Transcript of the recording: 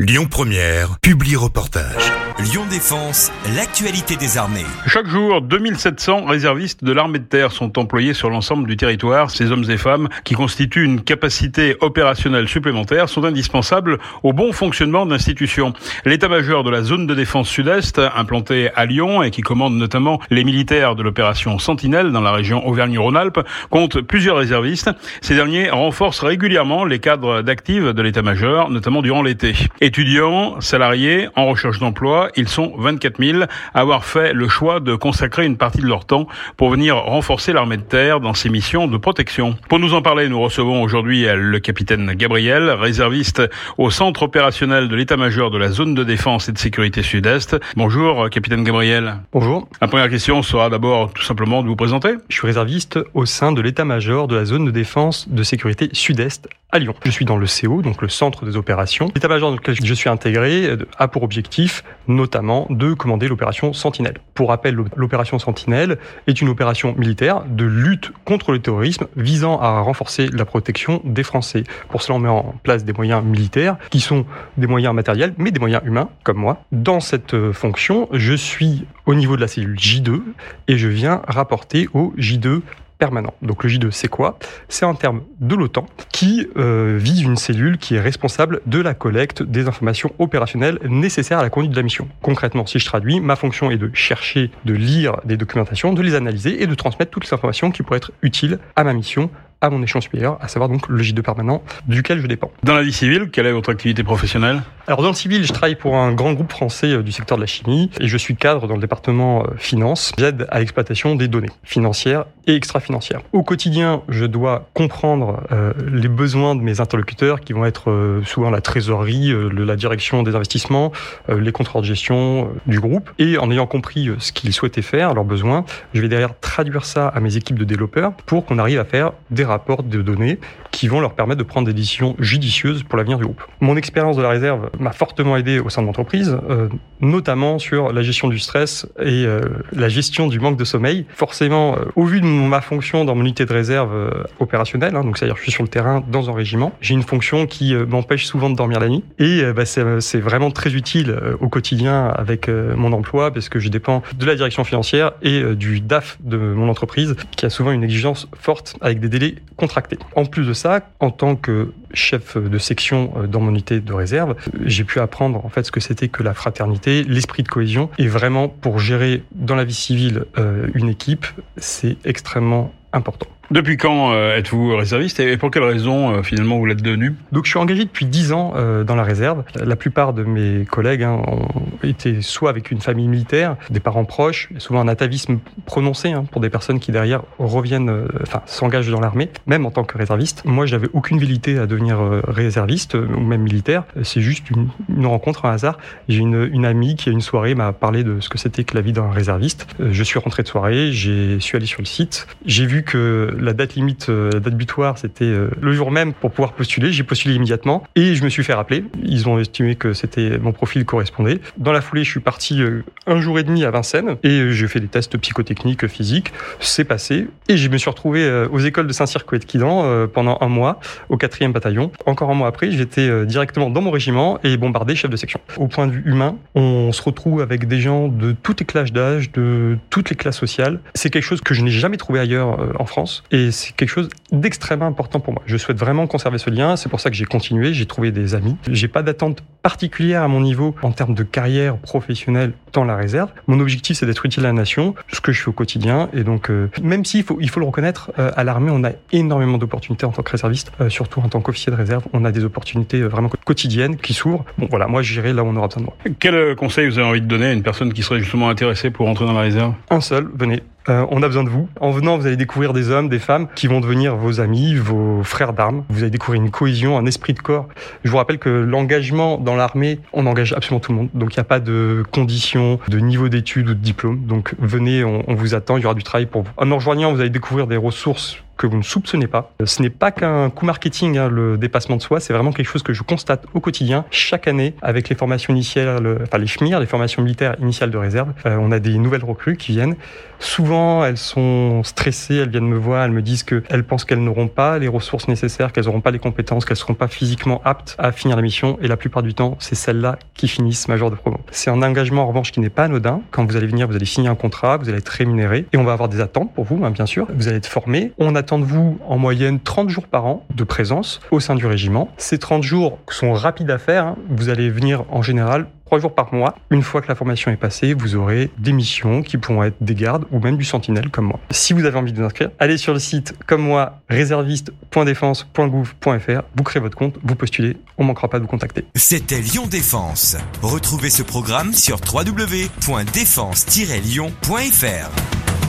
Lyon Première, publie reportage. Lyon Défense, l'actualité des armées. Chaque jour, 2700 réservistes de l'armée de terre sont employés sur l'ensemble du territoire. Ces hommes et femmes, qui constituent une capacité opérationnelle supplémentaire, sont indispensables au bon fonctionnement de l'institution. L'état-major de la zone de défense sud-est, implanté à Lyon et qui commande notamment les militaires de l'opération Sentinelle dans la région Auvergne-Rhône-Alpes, compte plusieurs réservistes. Ces derniers renforcent régulièrement les cadres d'actifs de l'état-major, notamment durant l'été. Étudiants, salariés, en recherche d'emploi, ils sont 24 000 à avoir fait le choix de consacrer une partie de leur temps pour venir renforcer l'armée de terre dans ses missions de protection. Pour nous en parler, nous recevons aujourd'hui le capitaine Gabriel, réserviste au centre opérationnel de l'état-major de la zone de défense et de sécurité sud-est. Bonjour, capitaine Gabriel. Bonjour. La première question sera d'abord tout simplement de vous présenter. Je suis réserviste au sein de l'état-major de la zone de défense de sécurité sud-est à Lyon. Je suis dans le CO, donc le centre des opérations. L'état-major dans lequel je suis intégré euh, a pour objectif notamment de commander l'opération Sentinelle. Pour rappel, l'opération Sentinelle est une opération militaire de lutte contre le terrorisme visant à renforcer la protection des Français. Pour cela, on met en place des moyens militaires qui sont des moyens matériels, mais des moyens humains, comme moi. Dans cette euh, fonction, je suis au niveau de la cellule J2 et je viens rapporter au J2 permanent. Donc le J2, c'est quoi? C'est un terme de l'OTAN qui euh, vise une cellule qui est responsable de la collecte des informations opérationnelles nécessaires à la conduite de la mission. Concrètement, si je traduis, ma fonction est de chercher, de lire des documentations, de les analyser et de transmettre toutes les informations qui pourraient être utiles à ma mission à mon échelon supérieur, à savoir donc le J2 permanent duquel je dépends. Dans la vie civile, quelle est votre activité professionnelle? Alors dans le civil, je travaille pour un grand groupe français euh, du secteur de la chimie et je suis cadre dans le département euh, finance. J'aide à l'exploitation des données financières et extra-financières. Au quotidien, je dois comprendre euh, les besoins de mes interlocuteurs qui vont être souvent la trésorerie, la direction des investissements, les contrôles de gestion du groupe et en ayant compris ce qu'ils souhaitaient faire, leurs besoins, je vais derrière traduire ça à mes équipes de développeurs pour qu'on arrive à faire des rapports de données qui vont leur permettre de prendre des décisions judicieuses pour l'avenir du groupe. Mon expérience de la réserve m'a fortement aidé au sein de l'entreprise, euh, notamment sur la gestion du stress et euh, la gestion du manque de sommeil. Forcément, euh, au vu de ma fonction dans mon unité de réserve opérationnelle, hein, donc c'est-à-dire je suis sur le terrain dans un régiment, j'ai une fonction qui m'empêche souvent de dormir la nuit et bah, c'est vraiment très utile au quotidien avec mon emploi parce que je dépends de la direction financière et du DAF de mon entreprise qui a souvent une exigence forte avec des délais contractés. En plus de ça, en tant que chef de section euh, dans mon unité de réserve, j'ai pu apprendre en fait ce que c'était que la fraternité, l'esprit de cohésion. Et vraiment, pour gérer dans la vie civile euh, une équipe, c'est extrêmement important. Depuis quand euh, êtes-vous réserviste et pour quelle raison euh, finalement vous l'êtes devenu? Donc je suis engagé depuis 10 ans euh, dans la réserve. La plupart de mes collègues hein, ont été soit avec une famille militaire, des parents proches, souvent un atavisme prononcé hein, pour des personnes qui derrière reviennent, enfin s'engagent dans l'armée, même en tant que réserviste. Moi j'avais aucune vérité à devenir réserviste ou même militaire. C'est juste une, une, rencontre, un hasard. J'ai une, une, amie qui à une soirée m'a parlé de ce que c'était que la vie d'un réserviste. Je suis rentré de soirée, j'ai suis allé sur le site, j'ai vu que la date limite, euh, la date butoir, c'était euh, le jour même pour pouvoir postuler. J'ai postulé immédiatement et je me suis fait rappeler. Ils ont estimé que c'était mon profil correspondait. Dans la foulée, je suis parti euh, un jour et demi à Vincennes et j'ai fait des tests psychotechniques, physiques. C'est passé et je me suis retrouvé aux écoles de Saint-Cyr de Quidan pendant un mois au 4e bataillon. Encore un mois après, j'étais directement dans mon régiment et bombardé chef de section. Au point de vue humain, on se retrouve avec des gens de toutes les classes d'âge, de toutes les classes sociales. C'est quelque chose que je n'ai jamais trouvé ailleurs en France et c'est quelque chose d'extrêmement important pour moi. Je souhaite vraiment conserver ce lien. C'est pour ça que j'ai continué. J'ai trouvé des amis. J'ai pas d'attente particulière à mon niveau en termes de carrière professionnelle dans la réserve. Mon objectif, c'est d'être utile à la nation, ce que je fais au quotidien. Et donc, euh, même s'il faut, il faut le reconnaître, euh, à l'armée, on a énormément d'opportunités en tant que réserviste, euh, surtout en tant qu'officier de réserve. On a des opportunités vraiment quotidiennes qui s'ouvrent. Bon, voilà, moi, j'irai là où on aura besoin de moi. Quel conseil vous avez envie de donner à une personne qui serait justement intéressée pour entrer dans la réserve? Un seul, venez. On a besoin de vous. En venant, vous allez découvrir des hommes, des femmes qui vont devenir vos amis, vos frères d'armes. Vous allez découvrir une cohésion, un esprit de corps. Je vous rappelle que l'engagement dans l'armée, on engage absolument tout le monde. Donc il n'y a pas de conditions, de niveau d'études ou de diplôme. Donc venez, on, vous attend, il y aura du travail pour vous. En nous rejoignant, vous allez découvrir des ressources que vous ne soupçonnez pas. Ce n'est pas qu'un coup marketing, hein, le dépassement de soi, c'est vraiment quelque chose que je constate au quotidien, chaque année, avec les formations initiales, enfin les chemires, les formations militaires initiales de réserve. Euh, on a des nouvelles recrues qui viennent. Souvent, elles sont stressées, elles viennent me voir, elles me disent qu'elles pensent qu'elles n'auront pas les ressources nécessaires, qu'elles n'auront pas les compétences, qu'elles ne seront pas physiquement aptes à finir la mission. Et la plupart du temps, c'est celles-là qui finissent major de promo. C'est un engagement, en revanche, qui n'est pas anodin. Quand vous allez venir, vous allez signer un contrat, vous allez être rémunéré et on va avoir des attentes pour vous, hein, bien sûr. Vous allez être formé. On de vous, en moyenne, 30 jours par an de présence au sein du régiment. Ces 30 jours sont rapides à faire. Hein. Vous allez venir, en général, trois jours par mois. Une fois que la formation est passée, vous aurez des missions qui pourront être des gardes ou même du sentinelle comme moi. Si vous avez envie de vous inscrire, allez sur le site comme moi, réserviste.défense.gouv.fr, vous créez votre compte, vous postulez, on manquera pas de vous contacter. C'était Lyon Défense. Retrouvez ce programme sur www.défense-lyon.fr.